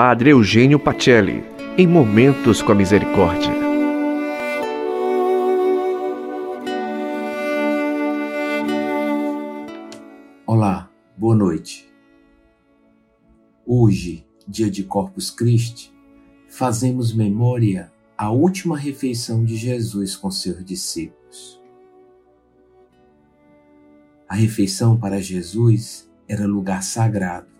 Padre Eugênio Pacelli, em Momentos com a Misericórdia. Olá, boa noite. Hoje, dia de Corpus Christi, fazemos memória à última refeição de Jesus com seus discípulos. A refeição para Jesus era lugar sagrado,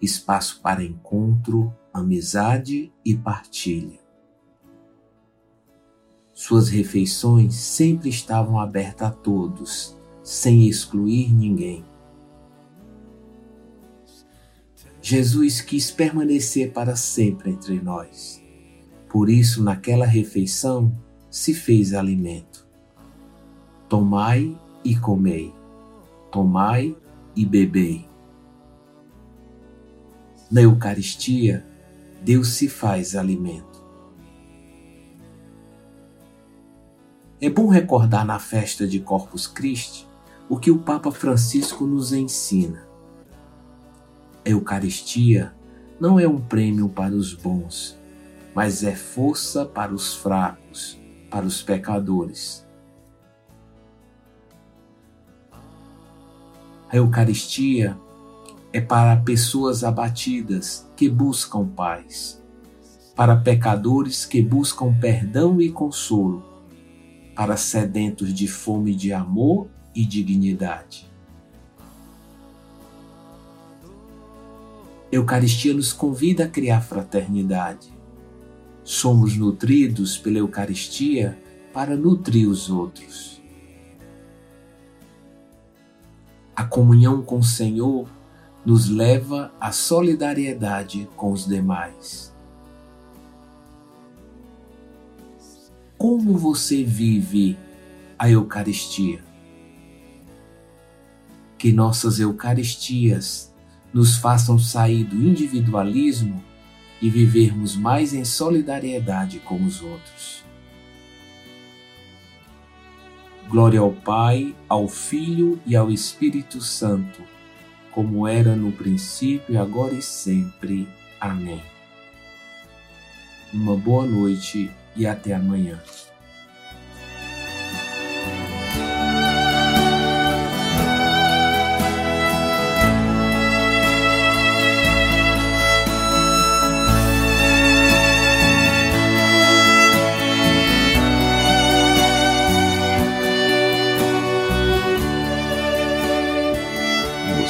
espaço para encontro, amizade e partilha. Suas refeições sempre estavam abertas a todos, sem excluir ninguém. Jesus quis permanecer para sempre entre nós. Por isso, naquela refeição, se fez alimento. Tomai e comei, tomai e bebei. Na Eucaristia, Deus se faz alimento. É bom recordar na festa de Corpus Christi o que o Papa Francisco nos ensina. A Eucaristia não é um prêmio para os bons, mas é força para os fracos, para os pecadores. A Eucaristia é para pessoas abatidas que buscam paz, para pecadores que buscam perdão e consolo, para sedentos de fome de amor e dignidade. Eucaristia nos convida a criar fraternidade. Somos nutridos pela Eucaristia para nutrir os outros. A comunhão com o Senhor nos leva à solidariedade com os demais. Como você vive a Eucaristia? Que nossas Eucaristias nos façam sair do individualismo e vivermos mais em solidariedade com os outros. Glória ao Pai, ao Filho e ao Espírito Santo como era no princípio, agora e sempre. Amém. Uma boa noite e até amanhã.